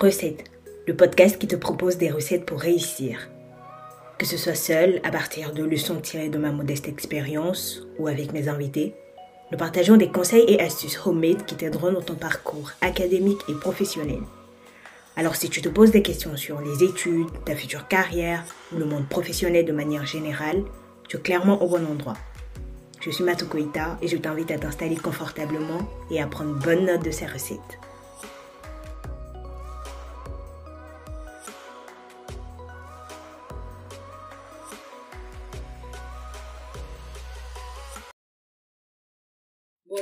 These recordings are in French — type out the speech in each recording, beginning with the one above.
Recette, le podcast qui te propose des recettes pour réussir. Que ce soit seul, à partir de leçons tirées de ma modeste expérience ou avec mes invités, nous partageons des conseils et astuces homemade qui t'aideront dans ton parcours académique et professionnel. Alors si tu te poses des questions sur les études, ta future carrière ou le monde professionnel de manière générale, tu es clairement au bon endroit. Je suis Mato Koita et je t'invite à t'installer confortablement et à prendre bonne note de ces recettes.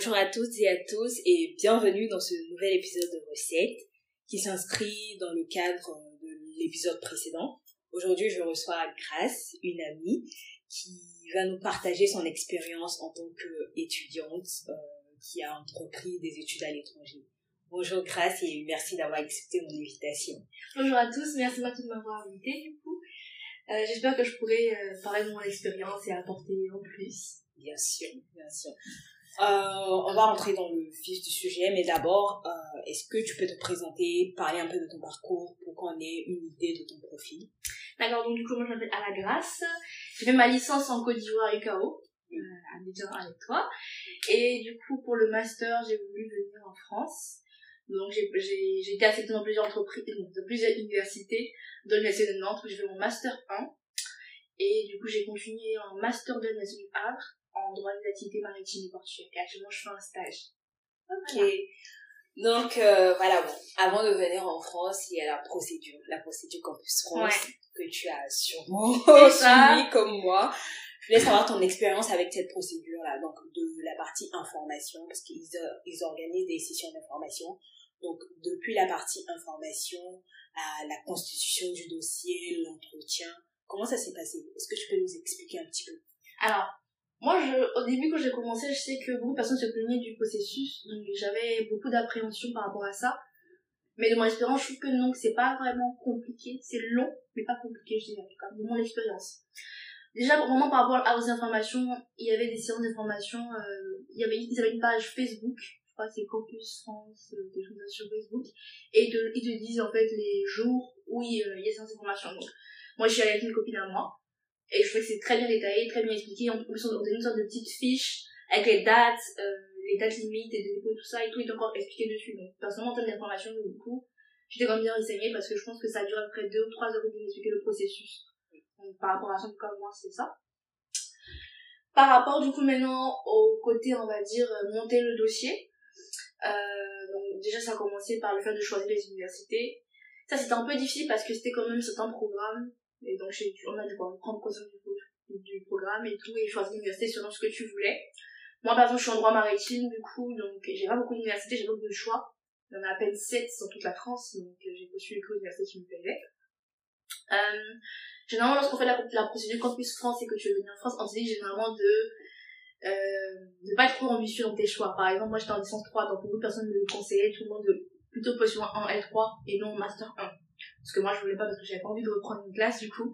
Bonjour à toutes et à tous et bienvenue dans ce nouvel épisode de Recettes qui s'inscrit dans le cadre de l'épisode précédent. Aujourd'hui, je reçois Grace, une amie, qui va nous partager son expérience en tant qu'étudiante euh, qui a entrepris des études à l'étranger. Bonjour Grace et merci d'avoir accepté mon invitation. Bonjour à tous, merci beaucoup de m'avoir invité du coup. Euh, J'espère que je pourrai euh, parler de mon expérience et apporter en plus. Bien sûr, bien sûr. Euh, on va rentrer dans le vif du sujet, mais d'abord, euh, est-ce que tu peux te présenter, parler un peu de ton parcours pour qu'on ait une idée de ton profil? D'accord, donc du coup, moi je m'appelle Ala. J'ai fait ma licence en Côte d'Ivoire UKO, euh, à avec toi. Et du coup, pour le master, j'ai voulu venir en France. Donc j'ai été acceptée dans plusieurs entreprises, dans plusieurs universités, dont l'université de Nantes où j'ai fait mon master 1. Et du coup, j'ai continué en master de l'université du Havre en droit des activités maritimes et portuaires. Et actuellement, je fais un stage. Ok. Donc, euh, voilà, bon, avant de venir en France, il y a la procédure, la procédure Campus France, que tu as sûrement suivi comme moi. Je voulais savoir ton expérience avec cette procédure-là, donc de la partie information, parce qu'ils ils organisent des sessions d'information. Donc, depuis la partie information à la constitution du dossier, l'entretien, comment ça s'est passé? Est-ce que tu peux nous expliquer un petit peu? Alors, moi, je, au début, quand j'ai commencé, je sais que beaucoup de personnes se plaignaient du processus, donc j'avais beaucoup d'appréhension par rapport à ça. Mais de mon expérience, je trouve que non, que c'est pas vraiment compliqué. C'est long, mais pas compliqué, je dirais, en tout cas, de mon expérience. Déjà, vraiment par rapport aux informations, il y avait des séances d'information, euh, il y avait, ils avaient une page Facebook, je crois c'est Campus France, euh, des choses sur Facebook, et ils te, disent en fait les jours où il, euh, y a ces séances d'information. Donc, moi, suis allée avec une copine à moi, et je trouvais que c'est très bien détaillé, très bien expliqué. En plus, on a une sorte de petite fiche avec les dates, euh, les dates limites et des dépôts et tout ça, et tout est encore expliqué dessus. Donc, personnellement, en termes d'information, du coup, j'étais quand même bien renseignée parce que je pense que ça dure à peu près deux ou trois heures pour expliquer le processus. Donc, par rapport à ça, comme moi, c'est ça. Par rapport, du coup, maintenant, au côté, on va dire, euh, monter le dossier. Euh, donc, déjà, ça a commencé par le fait de choisir les universités. Ça, c'était un peu difficile parce que c'était quand même certains programmes et donc, on a dû prendre conscience du, programme et tout, et choisir l'université selon ce que tu voulais. Moi, par exemple, je suis en droit maritime, du coup, donc j'ai pas beaucoup d'universités, j'ai pas beaucoup de choix. Il y en a à peine 7 dans toute la France, donc j'ai postulé que l'université qui me plaisait. Euh, généralement, lorsqu'on fait la, la procédure Campus France et que tu veux venir en France, on te dit généralement de euh, pas être trop ambitieux dans tes choix. Par exemple, moi j'étais en licence 3, donc beaucoup de personnes me conseillaient tout le monde de plutôt postuler en L3 et non Master 1 parce que moi je voulais pas parce que j'avais pas envie de reprendre une classe du coup.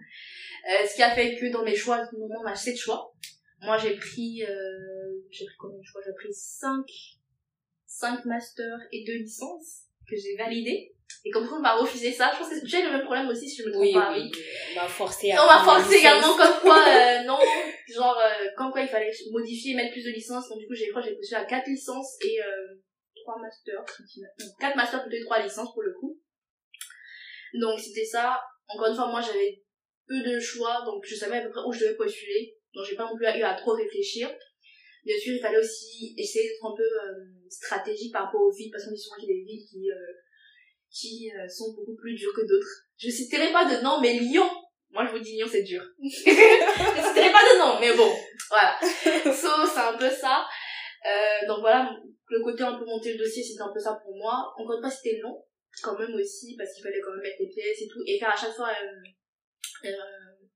Euh, ce qui a fait que dans mes choix à ce moment on a 7 choix. Moi j'ai pris euh, j'ai pris combien de choix? J'ai pris 5 5 masters et 2 licences que j'ai validées. Et comme on m'a refusé ça. Je pense que j'ai le même problème aussi si je me trompe oui, pas oui, on m'a forcé à on m'a forcé également comme quoi euh, non. Genre euh, comme quoi il fallait modifier et mettre plus de licences. Donc du coup j'ai crois j'ai postulé à 4 licences et euh, 3 masters. 4 masters plutôt et 3 licences pour le coup donc c'était ça. Encore une fois, moi j'avais peu de choix, donc je savais à peu près où je devais postuler. Donc j'ai pas non plus eu à trop réfléchir. Bien sûr, il fallait aussi essayer d'être un peu euh, stratégique par rapport aux villes, parce qu'on dit souvent qu'il y a des villes qui, euh, qui euh, sont beaucoup plus dures que d'autres. Je citerai pas de nom, mais Lyon moi je vous dis Lyon c'est dur. je citerai pas de nom, mais bon, voilà. So, c'est un peu ça. Euh, donc voilà, le côté un peu monter le dossier, c'était un peu ça pour moi. Encore une fois, c'était long quand même aussi parce qu'il fallait quand même mettre les pièces et tout et faire à chaque fois euh, euh,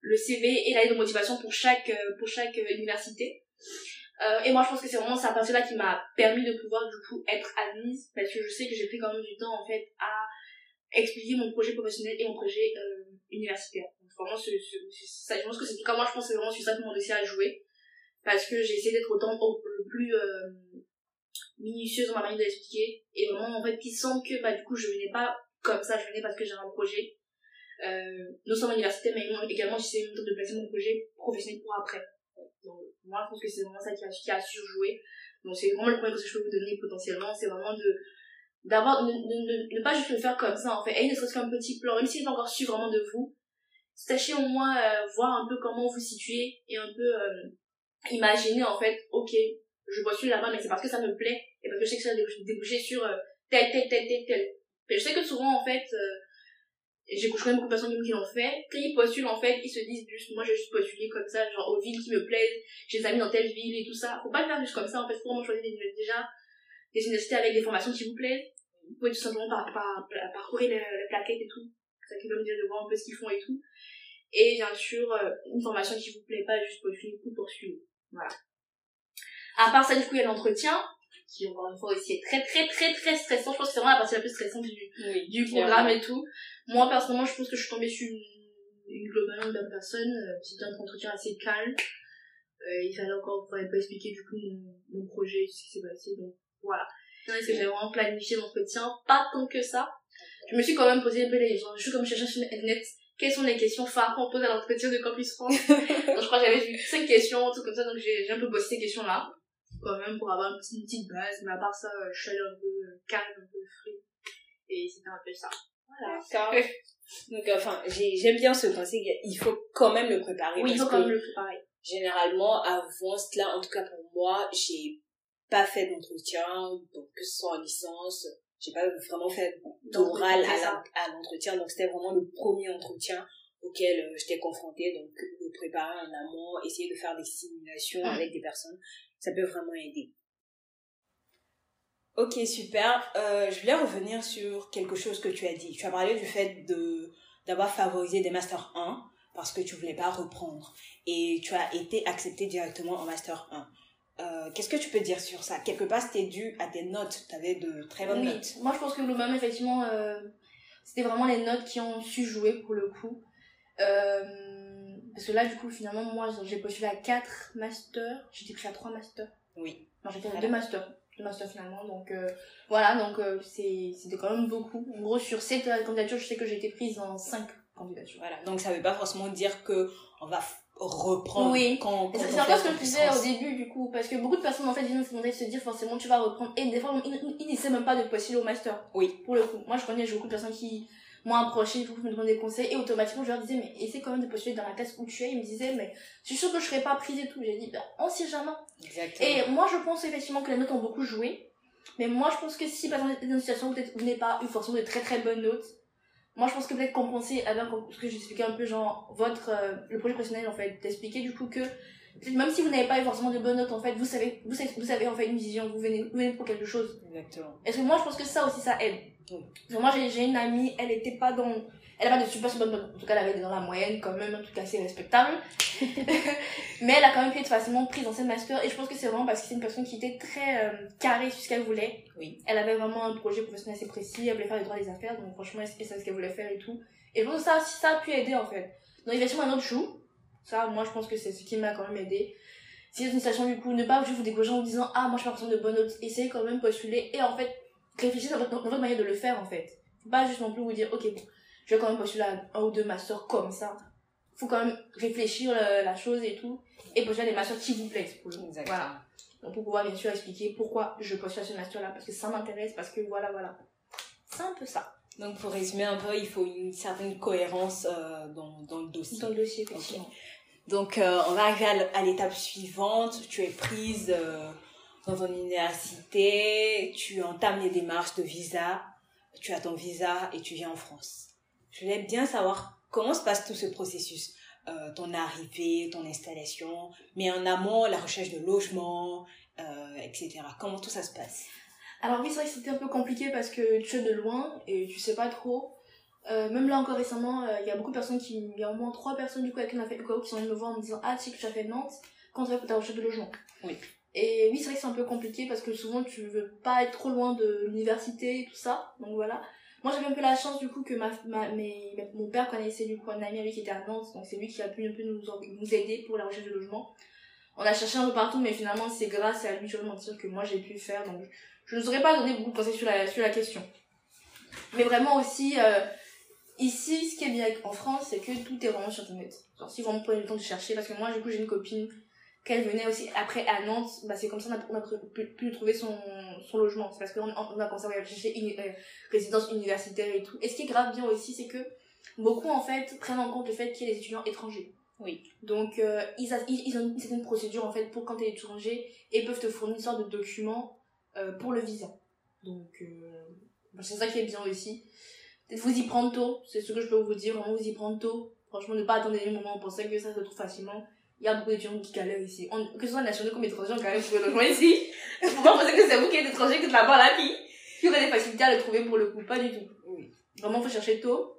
le CV et la lettre de motivation pour chaque euh, pour chaque université. Et moi je pense que c'est vraiment ça parce là qui m'a permis de pouvoir du coup être admise parce que je sais que j'ai pris quand même du temps en fait à expliquer mon projet professionnel et mon projet universitaire. Donc vraiment c'est ça je pense que c'est cas moi je pense que c'est vraiment sur ça que mon dossier a joué parce que j'ai essayé d'être autant le plus minutieuse dans ma manière de l'expliquer et vraiment en fait qui sent que bah du coup je venais pas comme ça je venais parce que j'avais un projet euh, non seulement l'université mais également j'essayais de placer mon projet professionnel pour après. Donc moi je pense que c'est vraiment ça qui a, qui a surjoué. Donc c'est vraiment le point que je peux vous donner potentiellement c'est vraiment de d'avoir ne, ne, ne, pas juste le faire comme ça en fait. Et ne serait-ce qu'un petit plan même s'il n'est pas encore su vraiment de vous. Sachez au moins euh, voir un peu comment vous situez et un peu euh, imaginer en fait ok je postule là-bas mais c'est parce que ça me plaît et parce que je sais que ça va déboucher sur euh, tel tel tel tel tel. Mais je sais que souvent en fait j'ai couché beaucoup de personnes qui l'ont fait quand ils postulent en fait ils se disent juste moi je juste postuler comme ça genre aux villes qui me plaisent j'ai des amis dans telle ville et tout ça. Faut pas le faire juste comme ça en fait faut vraiment choisir déjà des universités avec des formations qui vous plaisent. Vous pouvez tout simplement par, par, parcourir les, les plaquettes et tout. Ça qui va me dire de voir un peu ce qu'ils font et tout. Et bien sûr euh, une formation qui vous plaît pas juste postuler ou poursuivre voilà. À part ça du coup il y a l'entretien qui encore une fois aussi est très très très très stressant. Je pense que c'est vraiment la partie la plus stressante du, du programme et tout. Moi personnellement je pense que je suis tombée sur une, une globalement bonne personne euh, c'était un entretien assez calme. Euh, il fallait encore pouvoir pas expliquer du coup mon, mon projet ce qui s'est passé. Donc voilà. Est-ce que j'ai vraiment planifié l'entretien pas tant que ça. Je me suis quand même posé un peu les gens je suis comme chercheur sur internet quelles sont les questions phares qu'on pose à l'entretien de Campus France? Donc je crois que j'avais vu cinq questions tout comme ça. Donc j'ai un peu bossé ces questions là quand même pour avoir une petite, base mais à part ça euh, je suis allée un peu euh, calme un peu free et c'était un peu ça. Voilà. Donc enfin j'aime bien ce conseil il faut quand même le préparer oui il faut quand même le préparer. généralement avant cela en tout cas pour moi j'ai pas fait d'entretien donc que ce soit en licence j'ai pas vraiment fait d'oral à l'entretien. Donc c'était vraiment le premier entretien auquel euh, j'étais confrontée. Donc le préparer en amont essayer de faire des simulations avec des personnes ça peut vraiment aider ok super euh, je voulais revenir sur quelque chose que tu as dit tu as parlé du fait de d'avoir favorisé des master 1 parce que tu voulais pas reprendre et tu as été accepté directement en master 1 euh, qu'est-ce que tu peux dire sur ça? Quelque part, c'était dû à tes notes. Tu avais de très bonnes oui. notes. Moi, je pense que globalement, effectivement, euh, c'était vraiment les notes qui ont su jouer pour le coup. Euh, parce que là, du coup, finalement, moi, j'ai postulé à 4 masters. J'étais pris à 3 masters. Oui. Non, j'étais à 2 masters. 2 masters finalement. Donc, voilà, donc c'était quand même beaucoup. En gros, sur 7 candidatures, je sais que j'ai été prise en 5 candidatures. Voilà, donc ça veut pas forcément dire que on va reprendre oui. quand, quand c'est encore ce que je disais au début du coup parce que beaucoup de personnes en fait viennent se dire forcément tu vas reprendre et des fois ils, n'essaient même pas de postuler au master oui pour le coup moi je connais beaucoup de personnes qui m'ont approché coup me demandaient des conseils. Et automatiquement je leur disais mais essaie quand même de postuler dans la classe où tu es. Ils me disaient mais je suis sûre que je serais pas prise et tout. J'ai dit bah on sait jamais. Exactement. et moi je pense effectivement que les notes ont beaucoup joué. Mais moi je pense que si par exemple dans une situation où vous n'avez pas eu forcément de très très bonnes notes moi je pense que peut-être compenser avec ce que j'expliquais un peu genre votre euh, le projet professionnel en fait d'expliquer du coup que même si vous n'avez pas eu forcément de bonnes notes en fait vous savez vous savez, vous savez en fait une vision vous venez vous venez pour quelque chose. Exactement. Est-ce que moi je pense que ça aussi ça aide? Moi j'ai une amie elle était pas dans elle a pas de super super bonne en tout cas elle avait dans la moyenne quand même un truc assez respectable. Mais elle a quand même pu être facilement prise dans cette master et je pense que c'est vraiment parce que c'est une personne qui était très euh, carrée sur ce qu'elle voulait. Oui. Elle avait vraiment un projet professionnel assez précis elle voulait faire les droits des affaires donc franchement elle savait ce qu'elle voulait faire et tout. Et je pense que ça ça a pu aider en fait. Donc effectivement un autre chou. Ça moi je pense que c'est ce qui m'a quand même aidé. Si c'est une situation du coup ne pas juste vous décourager en vous disant ah moi je suis pas personne de bonne note essayez quand même postuler. Et en fait réfléchissez dans votre, manière de le faire en fait faut pas juste non plus vous dire ok bon je vais quand même postuler à un ou deux masters comme ça. Faut quand même réfléchir la, la chose et tout. Et postuler à des masters qui vous plaisent. Pour le Voilà. Donc pour pouvoir bien sûr expliquer pourquoi je postule à ce master là. Parce que ça m'intéresse, parce que voilà, voilà. C'est un peu ça. Donc pour résumer un peu, il faut une certaine cohérence euh, dans, dans le dossier. Dans le dossier, effectivement. Donc euh, on va arriver à l'étape suivante. Tu es prise euh, dans ton université, tu entames les démarches de visa, tu as ton visa et tu viens en France. Je voulais bien savoir comment se passe tout ce processus. Euh, ton arrivée, ton installation, mais en amont, la recherche de logement, euh, etc. Comment tout ça se passe? Alors oui, c'est vrai que c'était un peu compliqué parce que tu es de loin et tu sais pas trop. Euh, même là encore récemment, il y a beaucoup de personnes qui... Il y a au moins trois personnes du coup avec qui on a fait le qui sont venues me voir en me disant « Ah, tu sais que tu as fait Nantes, quand tu ta recherche de logement? Oui. Et oui, c'est vrai que c'est un peu compliqué parce que souvent tu veux pas être trop loin de l'université et tout ça. Donc voilà. Moi, j'avais un peu la chance, du coup, que ma, ma, mes, mon père connaissait, du coup, un ami qui était à Nantes, donc c'est lui qui a pu un peu nous, aider pour la recherche de logement. On a cherché un peu partout, mais finalement, c'est grâce à lui, je vais mentir, que moi j'ai pu faire. Donc, je ne saurais pas donner beaucoup de conseils sur la, sur la question. Mais vraiment aussi, euh, ici, ce qui est bien en France, c'est que tout est vraiment sur Internet. Genre, si vraiment prenez le temps de chercher, parce que moi, du coup, j'ai une copine qu'elle venait aussi après à Nantes, bah, c'est comme ça qu'on a, on a pu, pu trouver son, son logement. C'est parce qu'on on a commencé à chercher une euh, résidence universitaire et tout. Et ce qui est grave bien aussi, c'est que beaucoup, en fait, prennent en compte le fait qu'il y ait des étudiants étrangers. Oui. Donc, euh, ils, a- ils, ils ont une certaine procédure, en fait, pour quand t'es étranger, et peuvent te fournir une sorte de document euh, pour le visa. Donc, bah, c'est ça qui est bien aussi. Peut-être vous y prendre tôt, c'est ce que je peux vous dire, vraiment vous y prendre tôt. Franchement, ne pas attendre les moments, on pensait que ça se trouve facilement. Il y a beaucoup d'étudiants qui galèrent ici. On- que ce soit nationaux comme étrangers, on galère pour le logement ici. Faut pas penser que c'est vous qui êtes étranger, que de là-bas là qui, qui aurait des facilités à le trouver pour le coup. Pas du tout. Oui. Vraiment, faut chercher tôt.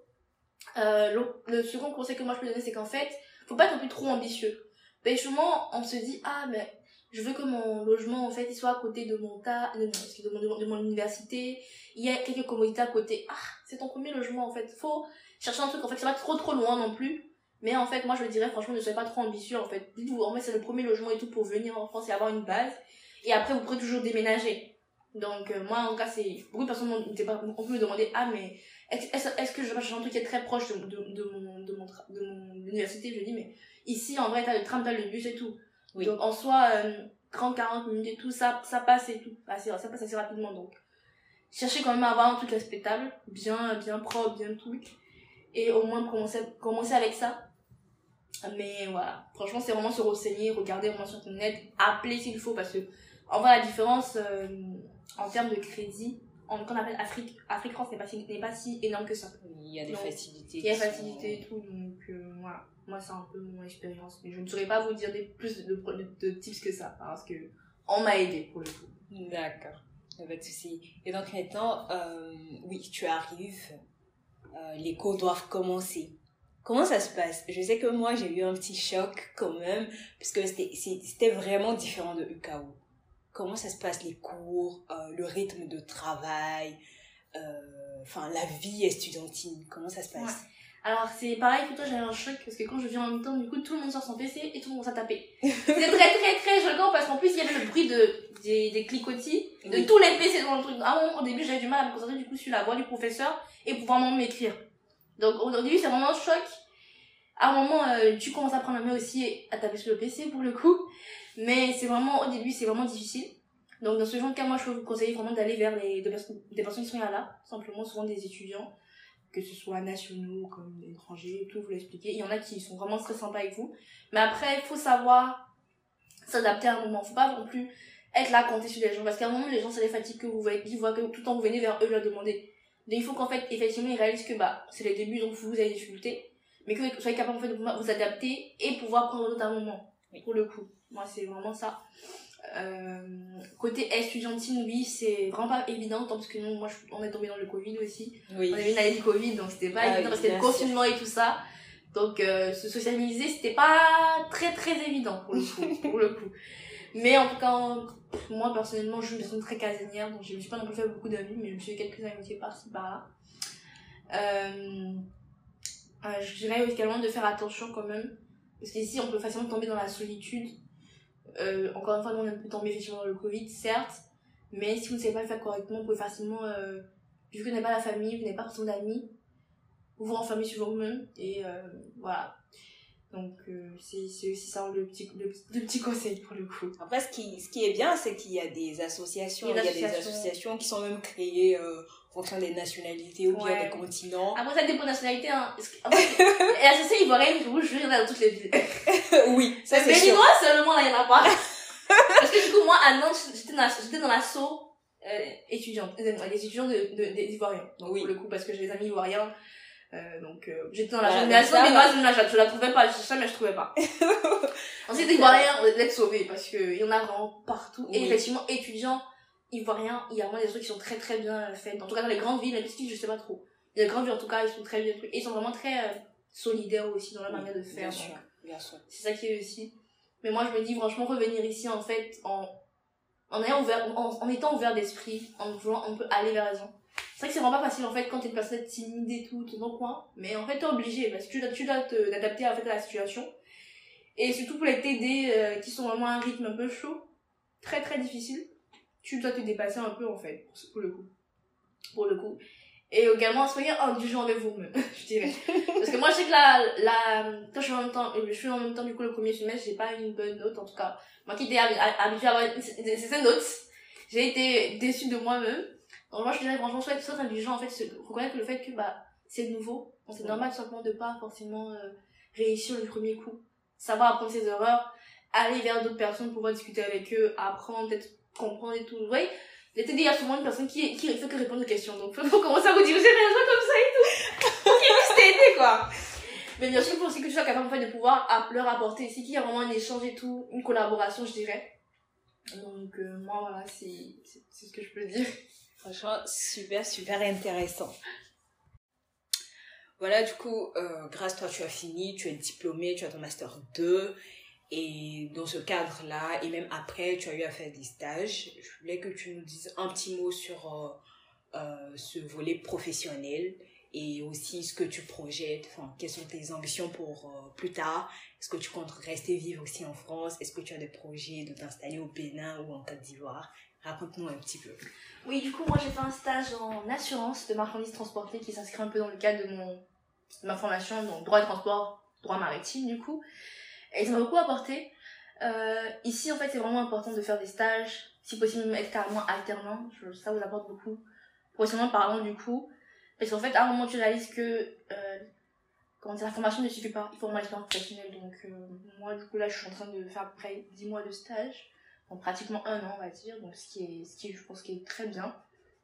Euh, le, le second conseil que moi je peux donner, c'est qu'en fait, faut pas être non plus trop ambitieux. Ben, justement, on se dit, ah, mais je veux que mon logement, en fait, il soit à côté de mon tas, de, de mon, de mon université. Il y a quelques commodités à côté. Ah, c'est ton premier logement, en fait. Faut chercher un truc, en fait, c'est pas trop trop loin non plus. Mais en fait, moi, je dirais, franchement, ne soyez pas trop ambitieux, en fait. Dites-vous, en fait, c'est le premier logement et tout pour venir en France et avoir une base. Et après, vous pourrez toujours déménager. Donc, euh, moi, en tout cas, c'est, beaucoup de personnes m'ont- on peut me demander, ah, mais est-ce est-ce que je vais chercher un truc qui est très proche de, de, de mon, de mon, de mon université? Je dis, mais ici, en vrai, t'as le tram, t'as le bus et tout. Oui. Donc, en soi, euh, 30, 40 minutes et tout, ça, ça passe et tout. Assez- ça passe assez rapidement, donc. Cherchez quand même à avoir un truc respectable, bien, bien propre, bien truc. Et au moins commencer, commencer avec ça. Mais voilà, franchement, c'est vraiment se renseigner, regarder vraiment sur internet, appeler s'il faut, parce que, en vrai, la différence, euh, en termes de crédit, en, qu'on appelle Afrique, Afrique France n'est pas, si- pas si énorme que ça. Il y a des facilités. Il y a qui sont- facilité et tout, donc euh, voilà. Moi, c'est un peu mon expérience. Mais je ne saurais pas vous dire des, plus de, de, de tips que ça, parce que on m'a aidé pour le coup. D'accord, pas de souci. Et donc maintenant, euh, oui, tu arrives, les cours doivent commencer. Comment ça se passe? Je sais que moi, j'ai eu un petit choc quand même, c'était c'est- c'était vraiment différent de UKO. Comment ça se passe les cours, euh, le rythme de travail, euh, enfin la vie estudiantine, comment ça se passe? Alors, c'est pareil que toi, j'ai un choc, parce que quand je viens en même temps, du coup, tout le monde sort son PC et tout le monde à taper. c'est très, très, très choquant, parce qu'en plus, il y avait le bruit de, des, des clicotis, de Oui. tous les PC dans le truc. À un moment, au début, j'avais du mal à me concentrer, du coup, sur la voix du professeur et pouvoir vraiment m'écrire. Donc, au début, c'est vraiment un choc. À un moment, euh, tu commences à prendre la main aussi à taper sur le PC, pour le coup. Mais c'est vraiment, au début, c'est vraiment difficile. Donc, dans ce genre de cas, moi, je peux vous conseiller vraiment d'aller vers les, des personnes, des personnes qui sont là, simplement, souvent des étudiants que ce soit nationaux comme étrangers tout, vous l'expliquez. Il y en a qui sont vraiment très sympas avec vous. Mais après, il faut savoir s'adapter à un moment. Faut pas non plus être là compter sur les gens. Parce qu'à un moment, les gens, ça les fatigue que vous voyez, qu'ils voient que tout le temps vous venez vers eux leur demander. Donc il faut qu'en fait, effectivement, ils réalisent que bah, c'est les débuts, donc vous, avez des difficultés. Mais que vous soyez capable en fait, de vous adapter et pouvoir prendre d'autres à un moment. Oui. Pour le coup. Moi, c'est vraiment ça. Euh, côté estudiantine, oui, c'est vraiment pas évident, tant parce que nous, moi, je- on est tombé dans le Covid aussi. Oui. On avait une année de Covid, donc c'était pas Ah évident oui, que le confinement et tout ça. Donc euh, se socialiser, c'était pas très très évident pour le coup. pour le coup. Mais en tout cas, moi personnellement, je suis une personne très casanière, donc je me suis pas non plus fait beaucoup d'amis, mais je me suis fait quelques amitiés par-ci par-là. Euh, euh, je dirais également de faire attention quand même, parce qu'ici on peut facilement tomber dans la solitude. Euh, encore une fois, on peut tomber effectivement dans le Covid, certes, mais si vous ne savez pas le faire correctement, vous pouvez facilement, vu que vous n'avez pas la famille, vous n'avez pas forcément d'amis, vous vous renfermez sur vous-même, et voilà. Donc euh, c'est c'est aussi ça le petit, le, le petit conseil pour le coup. Après, ce qui, ce qui est bien, c'est qu'il y a des associations, Il y a des des associations. qui sont même créées euh, en fonction des nationalités ou bien des continents. Après ça dépend de la nationalité, hein. Et la société ivoirienne, je vous jure, il y en a dans toutes les villes. oui, ça Mais c'est sûr. béninois seulement, là, il y en a pas. Parce que du coup, moi, à Nantes, j'étais dans, la- j'étais dans l'assaut euh, étudiante, euh, les étudiants de, de, des Ivoiriens. Donc, Oui. pour le coup, parce que j'ai des amis ivoiriens. Euh, donc, euh, j'étais dans la Voilà, génération béninoise, mais là, je, la trouvais pas. Je cherchais, mais je trouvais pas. Ensuite, Ivoiriens, on est sauvés parce qu'il y en a vraiment partout. Et Oui. effectivement, étudiants ivoiriens, il y a vraiment des trucs qui sont très très bien faits. En tout cas, dans les grandes villes, les petites, je sais pas trop. Les grandes villes, en tout cas, ils sont très bien trucs. Et ils sont vraiment très euh, solidaires aussi dans la manière de faire. Bien sûr, bien sûr. C'est ça qui est aussi. Mais moi, je me dis, franchement, revenir ici, en fait, en, en, ayant ouvert, en, en étant ouvert d'esprit, en voulant un peu aller vers les gens. C'est vrai que c'est vraiment pas facile, en fait, quand t'es une personne timide et tout, tout dans le coin. Mais en fait, t'es obligé, parce que tu dois, t'adapter, en fait, à la situation. Et surtout pour les TD euh, qui sont vraiment à un rythme un peu chaud, très très difficile, tu dois te dépasser un peu en fait, pour, le coup. Pour le coup. Et également, soyez indulgent avec vous-même, je dirais. Parce que moi, je sais que la, la, quand je suis en même temps, je suis en même temps, du coup, le premier semestre, j'ai pas une bonne note, en tout cas. Moi qui étais habituée à avoir ces notes, j'ai été déçue de moi-même. Donc moi, je dirais franchement, soyez, soyez indulgent, en fait, se, reconnaître le fait que, bah, c'est nouveau. c'est normal, tout simplement, de pas forcément euh, réussir le premier coup. Savoir apprendre ses erreurs, aller vers d'autres personnes, pouvoir discuter avec eux, apprendre, peut-être comprendre et tout. Vous voyez, L'été, il y a souvent une personne qui, qui fait que répondre aux questions. Donc, faut, commencer à vous diriger vers toi comme ça et tout. Pour qu'ils puissent t'aider, quoi. Mais bien sûr, il faut aussi que tu sois capable, en fait, de pouvoir leur apporter. C'est qu'il y a vraiment un échange et tout, une collaboration, je dirais. Donc, euh, moi, voilà, c'est, c'est ce que je peux dire. Franchement, super, super intéressant. Voilà, du coup, euh, grâce à toi, tu as fini, tu es diplômé, tu as ton master 2. Et dans ce cadre-là, et même après, tu as eu à faire des stages. Je voulais que tu nous dises un petit mot sur euh, euh, ce volet professionnel et aussi ce que tu projettes, enfin, quelles sont tes ambitions pour plus tard? Est-ce que tu comptes rester vivre aussi en France? Est-ce que tu as des projets de t'installer au Bénin ou en Côte d'Ivoire? Raconte-nous un petit peu. Oui, du coup, moi j'ai fait un stage en assurance de marchandises transportées qui s'inscrit un peu dans le cadre de, mon, ma formation, donc droit de transport, droit maritime du coup. Et ça m'a beaucoup apporté. Euh, ici, en fait, c'est vraiment important de faire des stages, si possible même être carrément alternant. ça vous apporte beaucoup. Professionnellement parlant, du coup. Parce qu'en fait, à un moment, tu réalises que euh, la formation ne suffit pas. Il faut vraiment l'expérience professionnelle. Donc, euh, moi, du coup, là, je suis en train de faire à peu près 10 mois de stage. Pratiquement un an, on va dire. Donc, ce qui est, ce qui est, je pense, qui est très bien.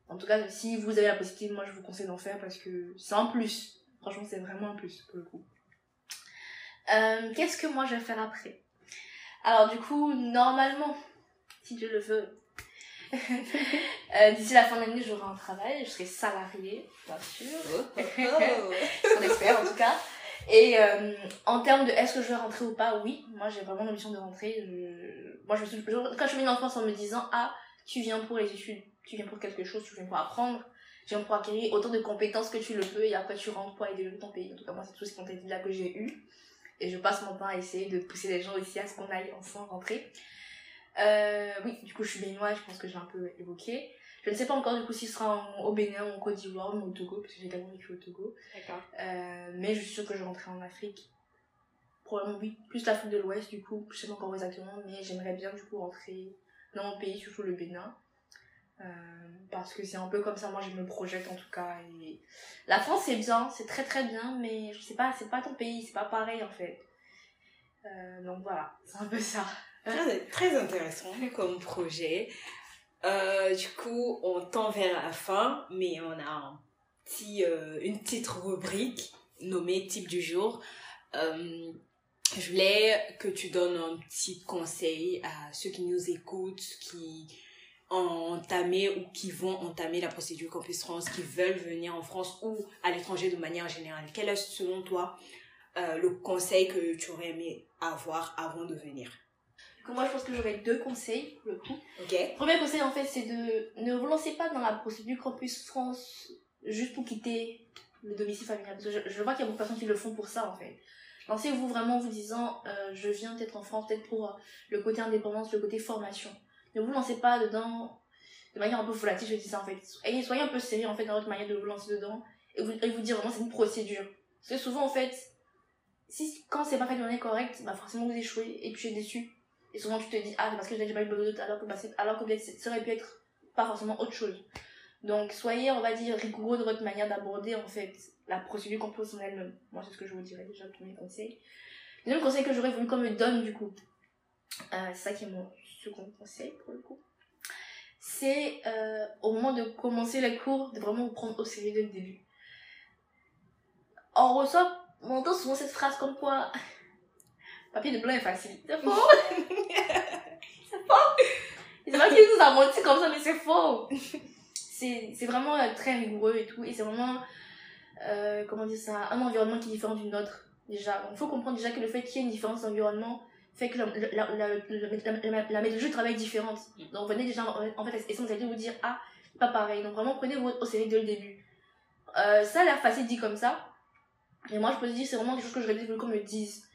En tout cas, si vous avez la possibilité, moi, je vous conseille d'en faire parce que c'est un plus. Franchement, c'est vraiment un plus, pour le coup. Euh, qu'est-ce que moi je vais faire après? Alors du coup, normalement, si Dieu le veut, euh, d'ici la fin de l'année, j'aurai un travail, je serai salariée, bien sûr. Oh, oh, oh. On espère en tout cas. Et euh, en termes de est-ce que je vais rentrer ou pas, oui, moi j'ai vraiment l'ambition de rentrer. Moi je me suis, quand je suis venue en France en me disant ah tu viens pour les études, tu viens pour quelque chose, tu viens pour apprendre, tu viens pour acquérir autant de compétences que tu le peux et après tu rentres pour aider ton pays. En tout cas moi c'est tout ce qu'on dit là que j'ai eu et je passe mon temps à essayer de pousser les gens ici à ce qu'on aille ensemble rentrer. Euh, oui, du coup, je suis béninoise, je pense que j'ai un peu évoqué. Je ne sais pas encore du coup s'il sera au Bénin ou en Côte d'Ivoire ou au Togo, parce que j'ai également vécu au Togo. D'accord. Euh, mais je suis sûre que je rentrerai en Afrique. Probablement oui, plus l'Afrique de l'Ouest du coup, je sais pas encore exactement, mais j'aimerais bien du coup rentrer dans mon pays, surtout le Bénin. Euh, parce que c'est un peu comme ça, moi je me projette en tout cas. Et... La France c'est bien, c'est très très bien, mais je sais pas, c'est pas ton pays, c'est pas pareil en fait. Euh, donc voilà, c'est un peu ça. Très, très intéressant comme projet. Euh, du coup, on tend vers la fin, mais on a petit, une petite rubrique nommée type du jour. je voulais que tu donnes un petit conseil à ceux qui nous écoutent, qui entamer ou qui vont entamer la procédure Campus France, qui veulent venir en France ou à l'étranger de manière générale Quel est selon toi euh, le conseil que tu aurais aimé avoir avant de venir? Moi, je pense que j'aurais deux conseils pour le coup. Premier conseil, en fait, c'est de ne vous lancez pas dans la procédure Campus France juste pour quitter le domicile familial. Parce que je, vois qu'il y a beaucoup de personnes qui le font pour ça, en fait. Lancez-vous vraiment en vous disant, euh, je viens peut-être en France, peut-être pour euh, le côté indépendance, le côté formation ne vous lancez pas dedans de manière un peu volatile, je dis ça en fait. Et soyez un peu sérieux en fait dans votre manière de vous lancer dedans et vous, et vous dire vraiment c'est une procédure. Parce que souvent en fait, si quand c'est pas fait de manière correcte, bah forcément vous échouez et tu es déçu. Et souvent tu te dis ah parce que j'ai pas eu bonne alors que, bah, alors que ça aurait pu être pas forcément autre chose. Donc soyez on va dire rigoureux de votre manière d'aborder en fait la procédure qu'on pose en elle-même. Moi c'est ce que je vous dirais déjà le premier conseil. Le deuxième conseil que j'aurais voulu qu'on me donne du coup, euh, c'est ça qui est mon second conseil pour le coup, c'est euh, au moment de commencer les cours, de vraiment vous prendre au sérieux dès le début. On reçoit, on entend souvent cette phrase comme quoi papier de blanc est facile. C'est faux! c'est faux! C'est pas qu'il nous a menti comme ça, mais c'est faux! C'est vraiment euh, très rigoureux et tout, et c'est vraiment, euh, comment dire ça, un environnement qui est différent d'une autre. Déjà, il faut comprendre déjà que le fait qu'il y ait une différence d'environnement, fait que la, la, la, la, méthode de jeu travaille différente. Mm. Donc venez déjà, en fait, essentiellement vous dire, ah, pas pareil. Donc vraiment, prenez votre au sérieux dès le début. Euh, ça a l'air facile dit comme ça. Mais moi, je peux te dire, c'est vraiment quelque chose que je voulu qu'on me dise.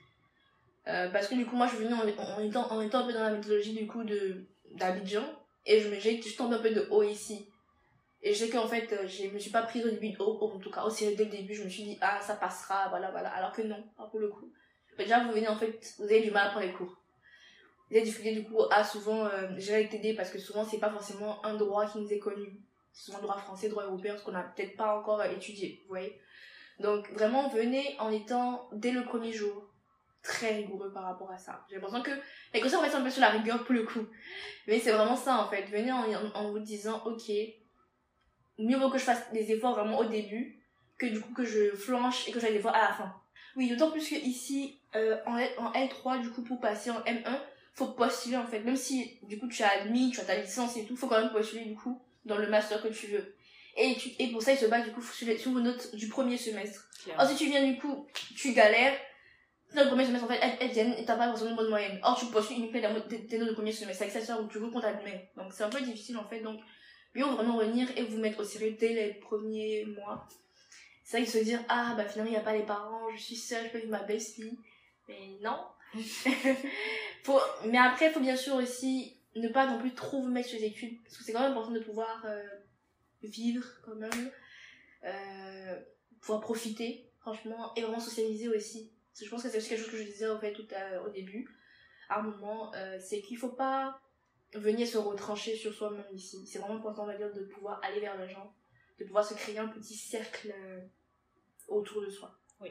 Euh, parce que du coup, moi, je suis venue en, étant, un peu dans la méthodologie du coup de d'Abidjan. Et je je tombe un peu de haut ici. Et je sais qu'en fait, euh, je me suis pas prise au début de haut, en tout cas, aussi dès le début, je me suis dit, ah, ça passera, voilà, voilà. Alors que non, pour le coup. Déjà, vous venez en fait, vous avez du mal à prendre les cours. Vous avez difficulté du coup à souvent euh, gérer parce que souvent, c'est pas forcément un droit qui nous est connu. C'est souvent droit français, droit européen, ce qu'on n'a peut-être pas encore euh, étudié, vous voyez. Donc, vraiment, venez en étant, dès le premier jour, très rigoureux par rapport à ça. J'ai l'impression que les conseils, on un peu sur la rigueur pour le coup. Mais c'est vraiment ça, en fait. Venez en, en, vous disant, ok, mieux vaut que je fasse des efforts vraiment au début, que du coup que je flanche et que j'aille des efforts à la fin. Oui, d'autant plus que ici, euh, en, en L3, du coup, pour passer en M1, faut postuler en fait. Même si, du coup, tu as admis, tu as ta licence et tout, faut quand même postuler, du coup, dans le master que tu veux. Et, tu, et pour ça, il se bat, du coup, sur, les, sur vos notes du premier semestre. Si tu viens, du coup, tu galères, le premier semestre, en fait, elles, viennent et t'as pas forcément une bonne moyenne. Or, tu postules uniquement tes notes du premier semestre. Avec ça où tu veux qu'on t'admet. Donc, c'est un peu difficile, en fait. Donc, mieux vraiment revenir et vous mettre au sérieux dès les premiers mois. C'est vrai que se dire, ah, bah finalement, il n'y a pas les parents, je suis seule, je peux vivre ma vie. Mais non. faut... Mais après, il faut bien sûr aussi ne pas non plus trop vous mettre sur les études. Parce que c'est quand même important de pouvoir euh, vivre quand même. Euh, pouvoir profiter, franchement, et vraiment socialiser aussi. Parce que je pense que c'est aussi quelque chose que je disais au fait tout au début. À un moment, euh, c'est qu'il faut pas venir se retrancher sur soi-même ici. C'est vraiment important, on va dire, de pouvoir aller vers les gens, de pouvoir se créer un petit cercle euh, autour de soi. Oui.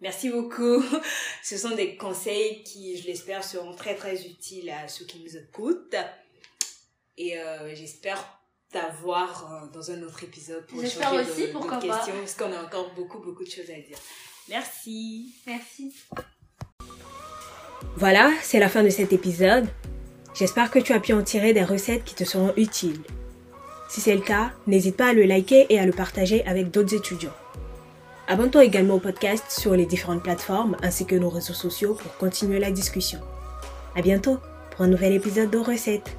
Merci beaucoup. Ce sont des conseils qui, je l'espère, seront très très utiles à ceux qui nous écoutent. Et euh, j'espère t'avoir dans un autre épisode pour échanger pourquoi questions, parce qu'on a encore beaucoup beaucoup de choses à dire. Merci. Merci. Voilà, c'est la fin de cet épisode. J'espère que tu as pu en tirer des recettes qui te seront utiles. Si c'est le cas, n'hésite pas à le liker et à le partager avec d'autres étudiants. Abonne-toi également au podcast sur les différentes plateformes ainsi que nos réseaux sociaux pour continuer la discussion. À bientôt pour un nouvel épisode de recettes.